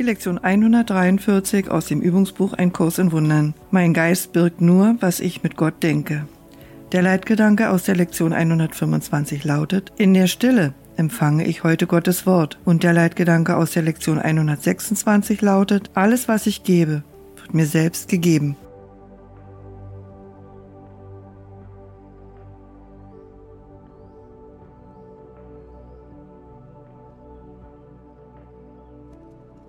Die Lektion 143 aus dem Übungsbuch Ein Kurs in Wundern. Mein Geist birgt nur, was ich mit Gott denke. Der Leitgedanke aus der Lektion 125 lautet, in der Stille empfange ich heute Gottes Wort. Und der Leitgedanke aus der Lektion 126 lautet, alles was ich gebe, wird mir selbst gegeben.